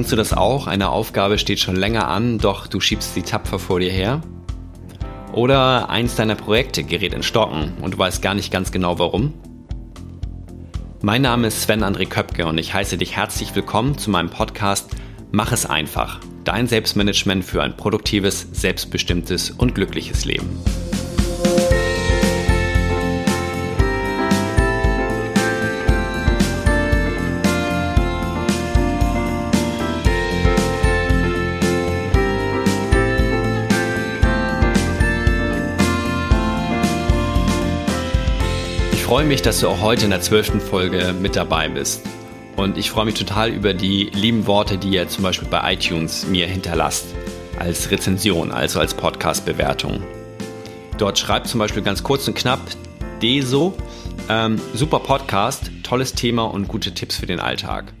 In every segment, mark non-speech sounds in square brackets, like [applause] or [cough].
Kennst du das auch? Eine Aufgabe steht schon länger an, doch du schiebst sie tapfer vor dir her? Oder eins deiner Projekte gerät in Stocken und du weißt gar nicht ganz genau warum? Mein Name ist Sven André Köpke und ich heiße dich herzlich willkommen zu meinem Podcast Mach es einfach. Dein Selbstmanagement für ein produktives, selbstbestimmtes und glückliches Leben. Freue mich, dass du auch heute in der zwölften Folge mit dabei bist. Und ich freue mich total über die lieben Worte, die ihr zum Beispiel bei iTunes mir hinterlasst. Als Rezension, also als Podcast-Bewertung. Dort schreibt zum Beispiel ganz kurz und knapp Deso, ähm, super Podcast, tolles Thema und gute Tipps für den Alltag.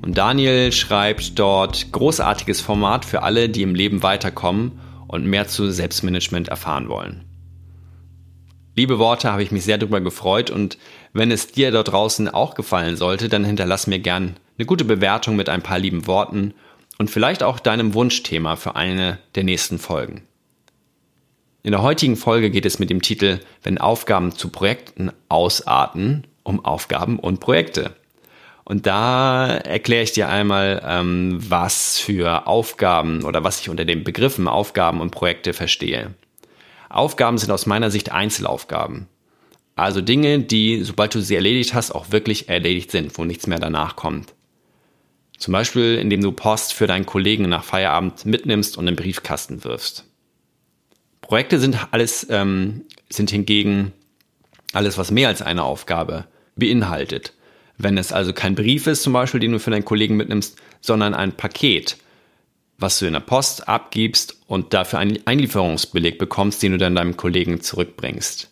Und Daniel schreibt dort großartiges Format für alle, die im Leben weiterkommen und mehr zu Selbstmanagement erfahren wollen. Liebe Worte, habe ich mich sehr darüber gefreut und wenn es dir dort draußen auch gefallen sollte, dann hinterlass mir gern eine gute Bewertung mit ein paar lieben Worten und vielleicht auch deinem Wunschthema für eine der nächsten Folgen. In der heutigen Folge geht es mit dem Titel Wenn Aufgaben zu Projekten ausarten um Aufgaben und Projekte. Und da erkläre ich dir einmal, ähm, was für Aufgaben oder was ich unter den Begriffen Aufgaben und Projekte verstehe. Aufgaben sind aus meiner Sicht Einzelaufgaben. Also Dinge, die, sobald du sie erledigt hast, auch wirklich erledigt sind, wo nichts mehr danach kommt. Zum Beispiel, indem du Post für deinen Kollegen nach Feierabend mitnimmst und in den Briefkasten wirfst. Projekte sind alles, ähm, sind hingegen alles, was mehr als eine Aufgabe beinhaltet. Wenn es also kein Brief ist, zum Beispiel, den du für deinen Kollegen mitnimmst, sondern ein Paket, was du in der Post abgibst und dafür einen Einlieferungsbeleg bekommst, den du dann deinem Kollegen zurückbringst.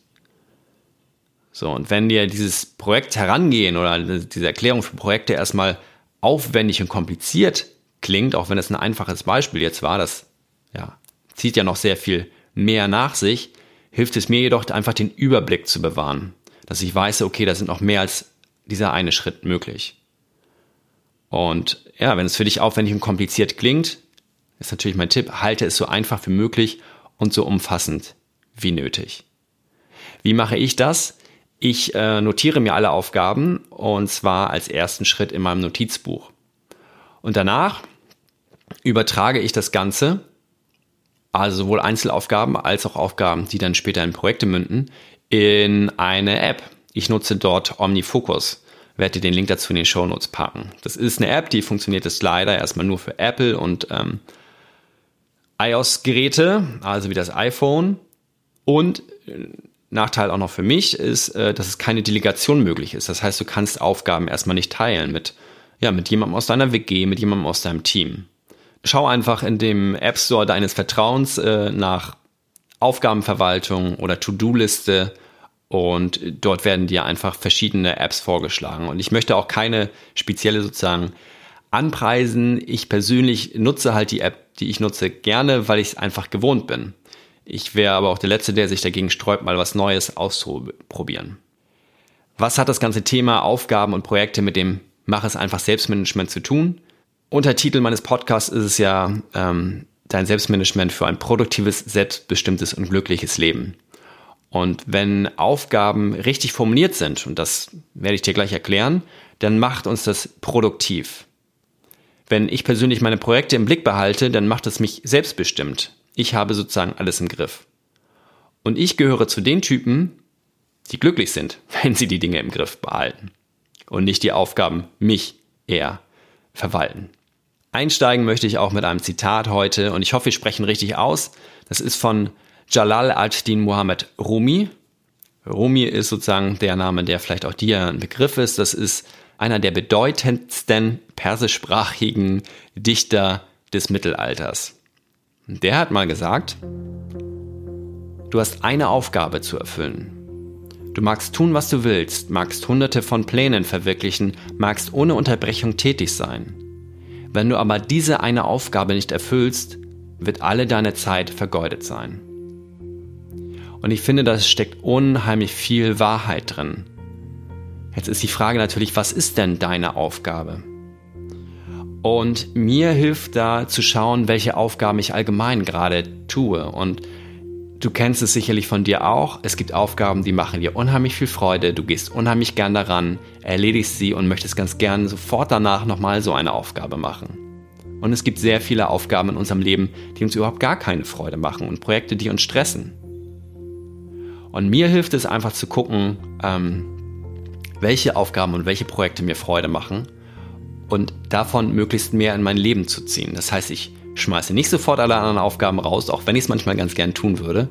So, und wenn dir dieses Projekt herangehen oder diese Erklärung für Projekte erstmal aufwendig und kompliziert klingt, auch wenn es ein einfaches Beispiel jetzt war, das ja, zieht ja noch sehr viel mehr nach sich, hilft es mir jedoch einfach den Überblick zu bewahren, dass ich weiß, okay, da sind noch mehr als dieser eine Schritt möglich. Und ja, wenn es für dich aufwendig und kompliziert klingt, ist natürlich mein Tipp, halte es so einfach wie möglich und so umfassend wie nötig. Wie mache ich das? Ich äh, notiere mir alle Aufgaben und zwar als ersten Schritt in meinem Notizbuch. Und danach übertrage ich das Ganze, also sowohl Einzelaufgaben als auch Aufgaben, die dann später in Projekte münden, in eine App. Ich nutze dort OmniFocus. Werde den Link dazu in den Show Notes packen. Das ist eine App, die funktioniert jetzt leider erstmal nur für Apple und ähm, iOS-Geräte, also wie das iPhone. Und äh, Nachteil auch noch für mich ist, äh, dass es keine Delegation möglich ist. Das heißt, du kannst Aufgaben erstmal nicht teilen mit, ja, mit jemandem aus deiner WG, mit jemandem aus deinem Team. Schau einfach in dem App Store deines Vertrauens äh, nach Aufgabenverwaltung oder To-Do-Liste und dort werden dir einfach verschiedene Apps vorgeschlagen. Und ich möchte auch keine spezielle sozusagen anpreisen. Ich persönlich nutze halt die App die ich nutze, gerne, weil ich es einfach gewohnt bin. Ich wäre aber auch der Letzte, der sich dagegen sträubt, mal was Neues auszuprobieren. Was hat das ganze Thema Aufgaben und Projekte mit dem Mach es einfach Selbstmanagement zu tun? Untertitel meines Podcasts ist es ja ähm, dein Selbstmanagement für ein produktives, selbstbestimmtes und glückliches Leben. Und wenn Aufgaben richtig formuliert sind, und das werde ich dir gleich erklären, dann macht uns das produktiv. Wenn ich persönlich meine Projekte im Blick behalte, dann macht es mich selbstbestimmt. Ich habe sozusagen alles im Griff. Und ich gehöre zu den Typen, die glücklich sind, [laughs] wenn sie die Dinge im Griff behalten und nicht die Aufgaben mich eher verwalten. Einsteigen möchte ich auch mit einem Zitat heute und ich hoffe, wir sprechen richtig aus. Das ist von Jalal ad-Din Muhammad Rumi. Rumi ist sozusagen der Name, der vielleicht auch dir ein Begriff ist. Das ist einer der bedeutendsten persischsprachigen Dichter des Mittelalters. Der hat mal gesagt, du hast eine Aufgabe zu erfüllen. Du magst tun, was du willst, magst hunderte von Plänen verwirklichen, magst ohne Unterbrechung tätig sein. Wenn du aber diese eine Aufgabe nicht erfüllst, wird alle deine Zeit vergeudet sein. Und ich finde, da steckt unheimlich viel Wahrheit drin. Jetzt ist die Frage natürlich, was ist denn deine Aufgabe? Und mir hilft da zu schauen, welche Aufgaben ich allgemein gerade tue. Und du kennst es sicherlich von dir auch. Es gibt Aufgaben, die machen dir unheimlich viel Freude. Du gehst unheimlich gern daran, erledigst sie und möchtest ganz gern sofort danach nochmal so eine Aufgabe machen. Und es gibt sehr viele Aufgaben in unserem Leben, die uns überhaupt gar keine Freude machen und Projekte, die uns stressen. Und mir hilft es einfach zu gucken, ähm, welche Aufgaben und welche Projekte mir Freude machen und davon möglichst mehr in mein Leben zu ziehen. Das heißt, ich schmeiße nicht sofort alle anderen Aufgaben raus, auch wenn ich es manchmal ganz gern tun würde.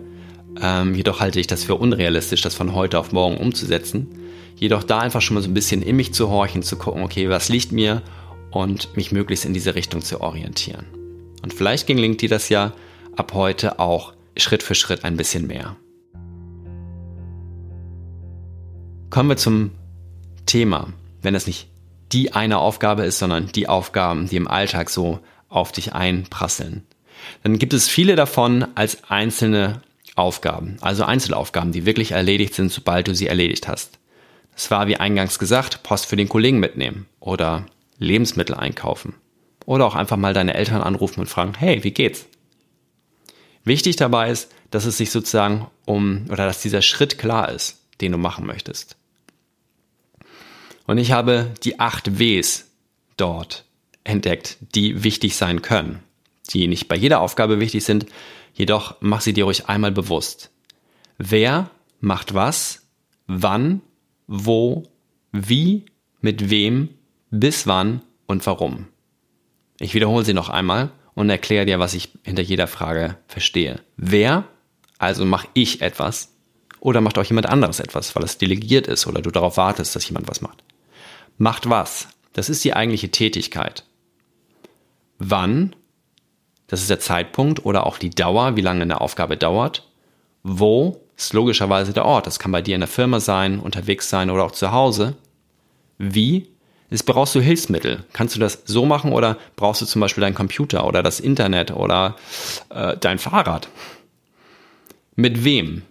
Ähm, jedoch halte ich das für unrealistisch, das von heute auf morgen umzusetzen. Jedoch da einfach schon mal so ein bisschen in mich zu horchen, zu gucken, okay, was liegt mir und mich möglichst in diese Richtung zu orientieren. Und vielleicht gelingt dir das ja ab heute auch Schritt für Schritt ein bisschen mehr. Kommen wir zum Thema, wenn es nicht die eine Aufgabe ist, sondern die Aufgaben, die im Alltag so auf dich einprasseln. Dann gibt es viele davon als einzelne Aufgaben, also Einzelaufgaben, die wirklich erledigt sind, sobald du sie erledigt hast. Das war wie eingangs gesagt, Post für den Kollegen mitnehmen oder Lebensmittel einkaufen oder auch einfach mal deine Eltern anrufen und fragen, hey, wie geht's? Wichtig dabei ist, dass es sich sozusagen um oder dass dieser Schritt klar ist, den du machen möchtest. Und ich habe die acht Ws dort entdeckt, die wichtig sein können, die nicht bei jeder Aufgabe wichtig sind, jedoch mach sie dir ruhig einmal bewusst. Wer macht was, wann, wo, wie, mit wem, bis wann? Und warum. Ich wiederhole sie noch einmal und erkläre dir, was ich hinter jeder Frage verstehe. Wer, also mache ich etwas, oder macht auch jemand anderes etwas, weil es delegiert ist oder du darauf wartest, dass jemand was macht macht was. Das ist die eigentliche Tätigkeit. Wann, das ist der Zeitpunkt oder auch die Dauer, wie lange eine Aufgabe dauert. Wo ist logischerweise der Ort. Das kann bei dir in der Firma sein, unterwegs sein oder auch zu Hause. Wie ist, brauchst du Hilfsmittel? Kannst du das so machen oder brauchst du zum Beispiel deinen Computer oder das Internet oder äh, dein Fahrrad? Mit wem?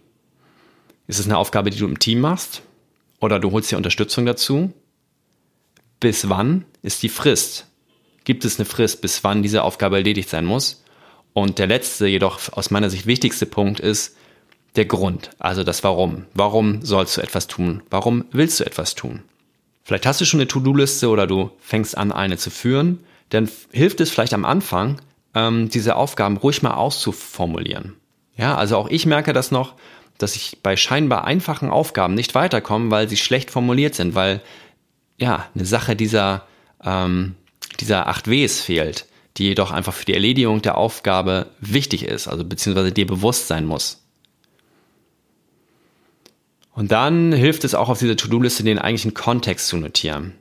Ist es eine Aufgabe, die du im Team machst? Oder du holst dir Unterstützung dazu? Bis wann ist die Frist? Gibt es eine Frist, bis wann diese Aufgabe erledigt sein muss? Und der letzte, jedoch aus meiner Sicht wichtigste Punkt ist der Grund, also das Warum. Warum sollst du etwas tun? Warum willst du etwas tun? Vielleicht hast du schon eine To-Do-Liste oder du fängst an, eine zu führen. Dann hilft es vielleicht am Anfang, ähm, diese Aufgaben ruhig mal auszuformulieren. Ja, also auch ich merke das noch, dass ich bei scheinbar einfachen Aufgaben nicht weiterkomme, weil sie schlecht formuliert sind, weil ja, eine Sache dieser, ähm, dieser 8 Ws fehlt, die jedoch einfach für die Erledigung der Aufgabe wichtig ist, also beziehungsweise dir bewusst sein muss. Und dann hilft es auch auf dieser To-Do-Liste den eigentlichen Kontext zu notieren.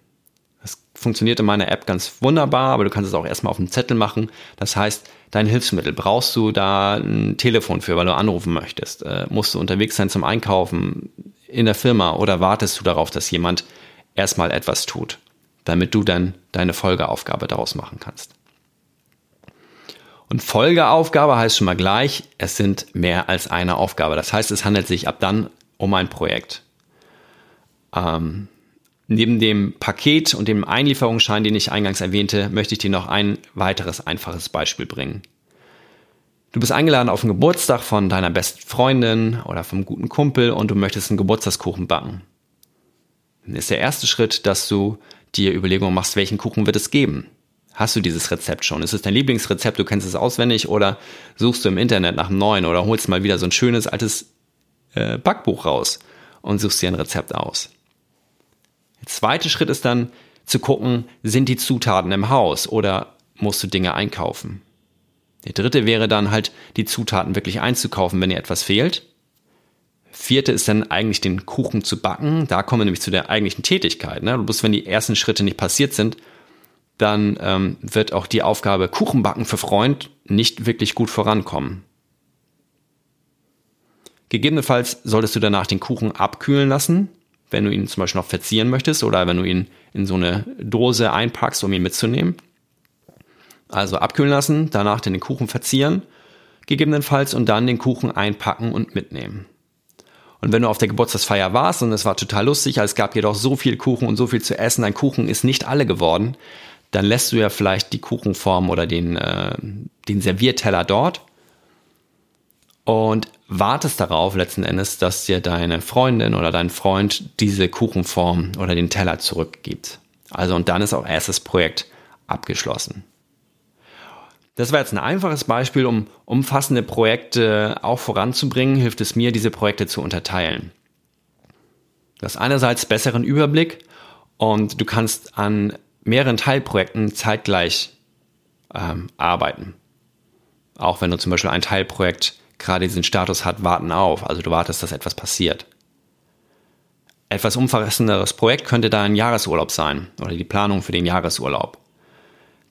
Das funktioniert in meiner App ganz wunderbar, aber du kannst es auch erstmal auf dem Zettel machen. Das heißt, dein Hilfsmittel, brauchst du da ein Telefon für, weil du anrufen möchtest? Äh, musst du unterwegs sein zum Einkaufen in der Firma oder wartest du darauf, dass jemand erstmal etwas tut, damit du dann deine Folgeaufgabe daraus machen kannst. Und Folgeaufgabe heißt schon mal gleich, es sind mehr als eine Aufgabe. Das heißt, es handelt sich ab dann um ein Projekt. Ähm, neben dem Paket und dem Einlieferungsschein, den ich eingangs erwähnte, möchte ich dir noch ein weiteres einfaches Beispiel bringen. Du bist eingeladen auf einen Geburtstag von deiner besten Freundin oder vom guten Kumpel und du möchtest einen Geburtstagskuchen backen ist der erste Schritt, dass du dir Überlegungen machst, welchen Kuchen wird es geben. Hast du dieses Rezept schon? Ist es dein Lieblingsrezept, du kennst es auswendig oder suchst du im Internet nach einem neuen oder holst mal wieder so ein schönes altes äh, Backbuch raus und suchst dir ein Rezept aus. Der zweite Schritt ist dann zu gucken, sind die Zutaten im Haus oder musst du Dinge einkaufen. Der dritte wäre dann halt, die Zutaten wirklich einzukaufen, wenn dir etwas fehlt. Vierte ist dann eigentlich den Kuchen zu backen. Da kommen wir nämlich zu der eigentlichen Tätigkeit. Ne? Bloß wenn die ersten Schritte nicht passiert sind, dann ähm, wird auch die Aufgabe Kuchenbacken für Freund nicht wirklich gut vorankommen. Gegebenenfalls solltest du danach den Kuchen abkühlen lassen, wenn du ihn zum Beispiel noch verzieren möchtest oder wenn du ihn in so eine Dose einpackst, um ihn mitzunehmen. Also abkühlen lassen, danach den Kuchen verzieren, gegebenenfalls und dann den Kuchen einpacken und mitnehmen. Und wenn du auf der Geburtstagsfeier warst und es war total lustig, es gab jedoch so viel Kuchen und so viel zu essen, dein Kuchen ist nicht alle geworden, dann lässt du ja vielleicht die Kuchenform oder den, äh, den Servierteller dort und wartest darauf letzten Endes, dass dir deine Freundin oder dein Freund diese Kuchenform oder den Teller zurückgibt. Also und dann ist auch erstes Projekt abgeschlossen. Das war jetzt ein einfaches Beispiel, um umfassende Projekte auch voranzubringen, hilft es mir, diese Projekte zu unterteilen. Du hast einerseits besseren Überblick und du kannst an mehreren Teilprojekten zeitgleich ähm, arbeiten. Auch wenn du zum Beispiel ein Teilprojekt gerade diesen Status hat, warten auf. Also du wartest, dass etwas passiert. Etwas umfassenderes Projekt könnte da ein Jahresurlaub sein oder die Planung für den Jahresurlaub.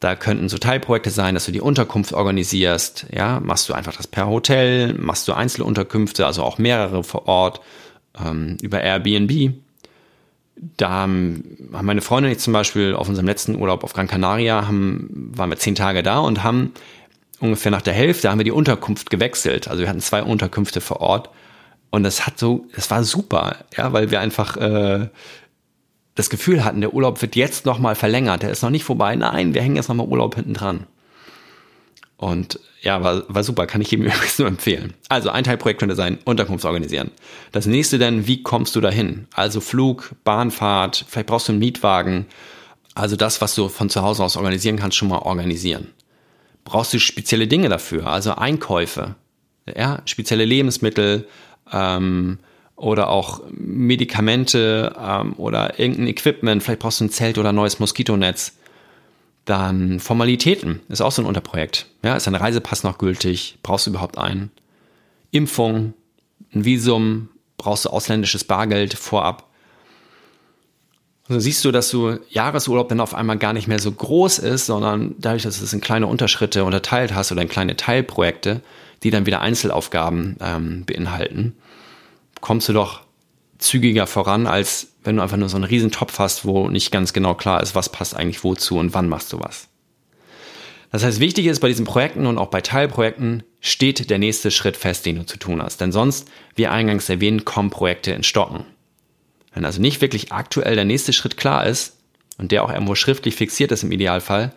Da könnten so Teilprojekte sein, dass du die Unterkunft organisierst. Ja, machst du einfach das per Hotel, machst du Einzelunterkünfte, also auch mehrere vor Ort ähm, über Airbnb. Da haben meine und ich zum Beispiel auf unserem letzten Urlaub auf Gran Canaria haben, waren wir zehn Tage da und haben ungefähr nach der Hälfte haben wir die Unterkunft gewechselt. Also wir hatten zwei Unterkünfte vor Ort und das hat so, das war super, ja, weil wir einfach äh, das Gefühl hatten, der Urlaub wird jetzt nochmal verlängert, der ist noch nicht vorbei. Nein, wir hängen jetzt nochmal Urlaub hinten dran. Und ja, war, war super, kann ich jedem [laughs] übrigens nur empfehlen. Also ein Teilprojekt könnte sein, Unterkunft organisieren. Das nächste dann, wie kommst du dahin? Also Flug, Bahnfahrt, vielleicht brauchst du einen Mietwagen. Also das, was du von zu Hause aus organisieren kannst, schon mal organisieren. Brauchst du spezielle Dinge dafür, also Einkäufe, ja, spezielle Lebensmittel, ähm, oder auch Medikamente ähm, oder irgendein Equipment, vielleicht brauchst du ein Zelt oder ein neues Moskitonetz. Dann Formalitäten ist auch so ein Unterprojekt. Ja, ist ein Reisepass noch gültig? Brauchst du überhaupt einen? Impfung, ein Visum, brauchst du ausländisches Bargeld vorab? Also siehst du, dass du Jahresurlaub dann auf einmal gar nicht mehr so groß ist, sondern dadurch, dass du es in kleine Unterschritte unterteilt hast oder in kleine Teilprojekte, die dann wieder Einzelaufgaben ähm, beinhalten, kommst du doch zügiger voran, als wenn du einfach nur so einen riesen Topf hast, wo nicht ganz genau klar ist, was passt eigentlich wozu und wann machst du was. Das heißt, wichtig ist bei diesen Projekten und auch bei Teilprojekten steht der nächste Schritt fest, den du zu tun hast. Denn sonst, wie eingangs erwähnt, kommen Projekte in Stocken. Wenn also nicht wirklich aktuell der nächste Schritt klar ist und der auch irgendwo schriftlich fixiert ist im Idealfall,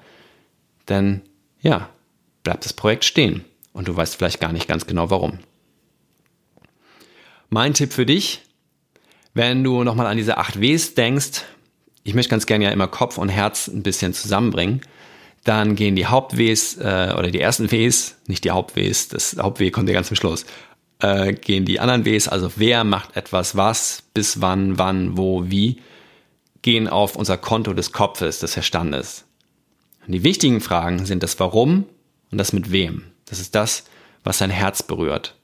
dann ja, bleibt das Projekt stehen und du weißt vielleicht gar nicht ganz genau warum. Mein Tipp für dich, wenn du nochmal an diese 8 Ws denkst, ich möchte ganz gerne ja immer Kopf und Herz ein bisschen zusammenbringen, dann gehen die Haupt-Ws äh, oder die ersten Ws, nicht die Haupt-Ws, das Haupt-W kommt ja ganz zum Schluss, äh, gehen die anderen Ws, also wer macht etwas was, bis wann, wann, wo, wie, gehen auf unser Konto des Kopfes, des Verstandes. Und die wichtigen Fragen sind das Warum und das mit wem. Das ist das, was dein Herz berührt.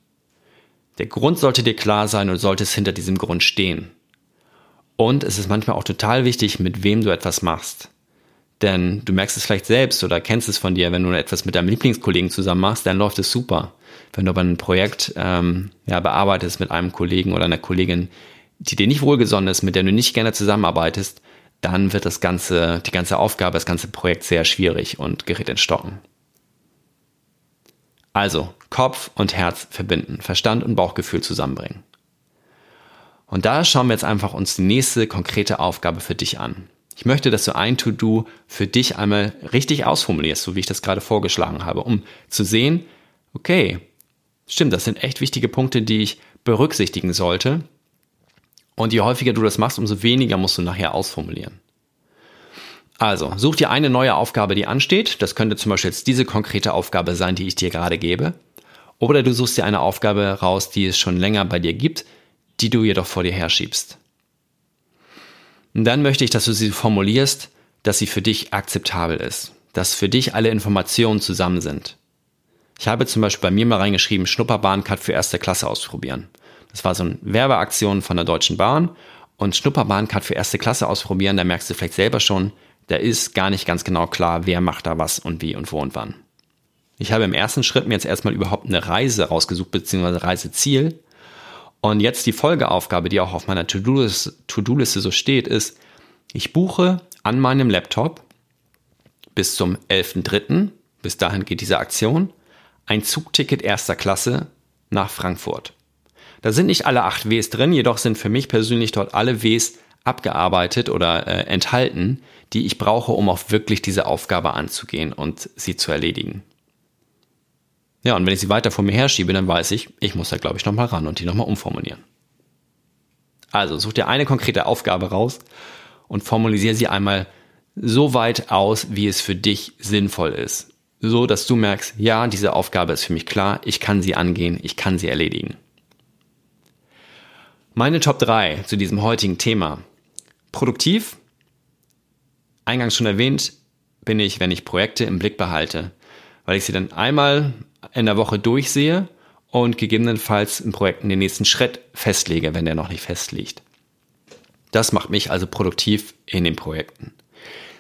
Der Grund sollte dir klar sein und solltest hinter diesem Grund stehen. Und es ist manchmal auch total wichtig, mit wem du etwas machst. Denn du merkst es vielleicht selbst oder kennst es von dir, wenn du etwas mit deinem Lieblingskollegen zusammen machst, dann läuft es super. Wenn du aber ein Projekt ähm, ja, bearbeitest mit einem Kollegen oder einer Kollegin, die dir nicht wohlgesonnen ist, mit der du nicht gerne zusammenarbeitest, dann wird das ganze, die ganze Aufgabe, das ganze Projekt sehr schwierig und gerät in Stocken. Also Kopf und Herz verbinden, Verstand und Bauchgefühl zusammenbringen. Und da schauen wir jetzt einfach uns die nächste konkrete Aufgabe für dich an. Ich möchte, dass du ein To-Do für dich einmal richtig ausformulierst, so wie ich das gerade vorgeschlagen habe, um zu sehen, okay, stimmt, das sind echt wichtige Punkte, die ich berücksichtigen sollte. Und je häufiger du das machst, umso weniger musst du nachher ausformulieren. Also, such dir eine neue Aufgabe, die ansteht. Das könnte zum Beispiel jetzt diese konkrete Aufgabe sein, die ich dir gerade gebe. Oder du suchst dir eine Aufgabe raus, die es schon länger bei dir gibt, die du jedoch vor dir herschiebst. Und dann möchte ich, dass du sie formulierst, dass sie für dich akzeptabel ist, dass für dich alle Informationen zusammen sind. Ich habe zum Beispiel bei mir mal reingeschrieben, Schnupperbahncard für erste Klasse ausprobieren. Das war so eine Werbeaktion von der Deutschen Bahn und Schnupperbahncard für erste Klasse ausprobieren, da merkst du vielleicht selber schon, da ist gar nicht ganz genau klar, wer macht da was und wie und wo und wann. Ich habe im ersten Schritt mir jetzt erstmal überhaupt eine Reise rausgesucht, beziehungsweise Reiseziel. Und jetzt die Folgeaufgabe, die auch auf meiner To-Do-Liste so steht, ist, ich buche an meinem Laptop bis zum 11.3., bis dahin geht diese Aktion, ein Zugticket erster Klasse nach Frankfurt. Da sind nicht alle acht Ws drin, jedoch sind für mich persönlich dort alle Ws abgearbeitet oder äh, enthalten, die ich brauche, um auch wirklich diese Aufgabe anzugehen und sie zu erledigen. Ja, und wenn ich sie weiter vor mir herschiebe, dann weiß ich, ich muss da, glaube ich, nochmal ran und die nochmal umformulieren. Also such dir eine konkrete Aufgabe raus und formuliere sie einmal so weit aus, wie es für dich sinnvoll ist. So, dass du merkst, ja, diese Aufgabe ist für mich klar, ich kann sie angehen, ich kann sie erledigen. Meine Top 3 zu diesem heutigen Thema. Produktiv. Eingangs schon erwähnt, bin ich, wenn ich Projekte im Blick behalte, weil ich sie dann einmal in der Woche durchsehe und gegebenenfalls in Projekten den nächsten Schritt festlege, wenn der noch nicht festliegt. Das macht mich also produktiv in den Projekten.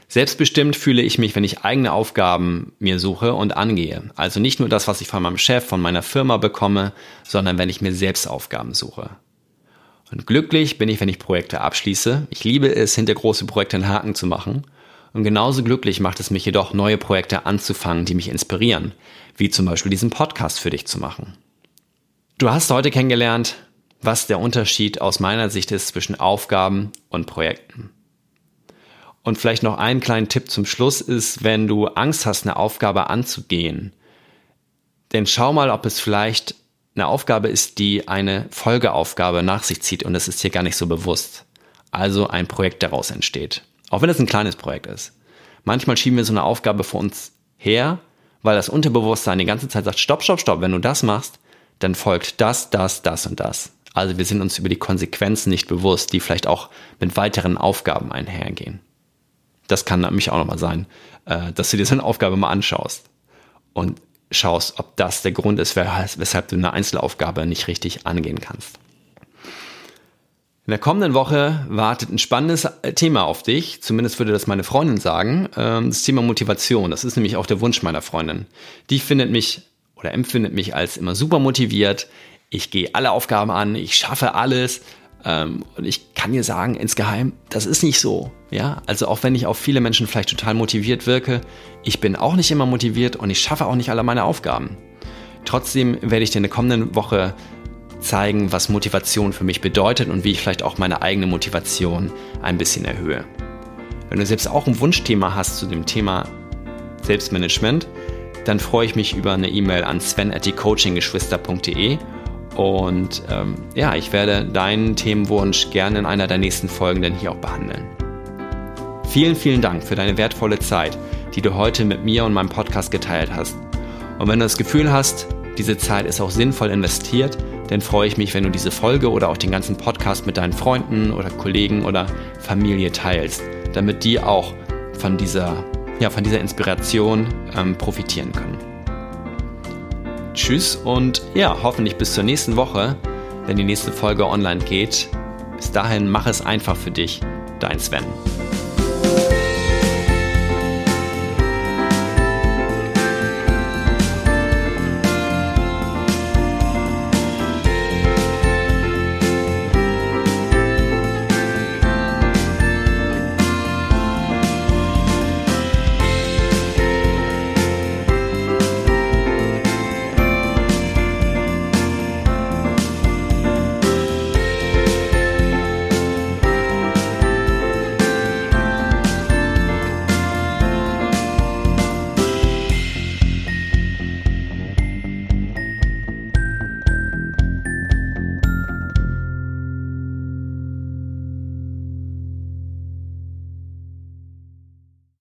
Selbstbestimmt fühle ich mich, wenn ich eigene Aufgaben mir suche und angehe. Also nicht nur das, was ich von meinem Chef, von meiner Firma bekomme, sondern wenn ich mir selbst Aufgaben suche. Und glücklich bin ich, wenn ich Projekte abschließe. Ich liebe es, hinter große Projekte einen Haken zu machen. Und genauso glücklich macht es mich jedoch, neue Projekte anzufangen, die mich inspirieren, wie zum Beispiel diesen Podcast für dich zu machen. Du hast heute kennengelernt, was der Unterschied aus meiner Sicht ist zwischen Aufgaben und Projekten. Und vielleicht noch einen kleinen Tipp zum Schluss ist, wenn du Angst hast, eine Aufgabe anzugehen, denn schau mal, ob es vielleicht eine Aufgabe ist, die eine Folgeaufgabe nach sich zieht und das ist dir gar nicht so bewusst. Also ein Projekt daraus entsteht. Auch wenn es ein kleines Projekt ist. Manchmal schieben wir so eine Aufgabe vor uns her, weil das Unterbewusstsein die ganze Zeit sagt, stopp, stopp, stopp, wenn du das machst, dann folgt das, das, das und das. Also wir sind uns über die Konsequenzen nicht bewusst, die vielleicht auch mit weiteren Aufgaben einhergehen. Das kann nämlich auch nochmal sein, äh, dass du dir so eine Aufgabe mal anschaust und schaust, ob das der Grund ist, weshalb du eine Einzelaufgabe nicht richtig angehen kannst. In der kommenden Woche wartet ein spannendes äh, Thema auf dich. Zumindest würde das meine Freundin sagen. Ähm, das Thema Motivation. Das ist nämlich auch der Wunsch meiner Freundin. Die findet mich oder empfindet mich als immer super motiviert. Ich gehe alle Aufgaben an, ich schaffe alles ähm, und ich kann dir sagen, insgeheim, das ist nicht so. Ja, also auch wenn ich auf viele Menschen vielleicht total motiviert wirke, ich bin auch nicht immer motiviert und ich schaffe auch nicht alle meine Aufgaben. Trotzdem werde ich dir in der kommenden Woche zeigen, was Motivation für mich bedeutet und wie ich vielleicht auch meine eigene Motivation ein bisschen erhöhe. Wenn du selbst auch ein Wunschthema hast zu dem Thema Selbstmanagement, dann freue ich mich über eine E-Mail an sven.coachinggeschwister.de und ähm, ja, ich werde deinen Themenwunsch gerne in einer der nächsten Folgen dann hier auch behandeln. Vielen, vielen Dank für deine wertvolle Zeit, die du heute mit mir und meinem Podcast geteilt hast. Und wenn du das Gefühl hast, diese Zeit ist auch sinnvoll investiert, dann freue ich mich, wenn du diese Folge oder auch den ganzen Podcast mit deinen Freunden oder Kollegen oder Familie teilst, damit die auch von dieser, ja, von dieser Inspiration ähm, profitieren können. Tschüss und ja, hoffentlich bis zur nächsten Woche, wenn die nächste Folge online geht. Bis dahin, mach es einfach für dich. Dein Sven.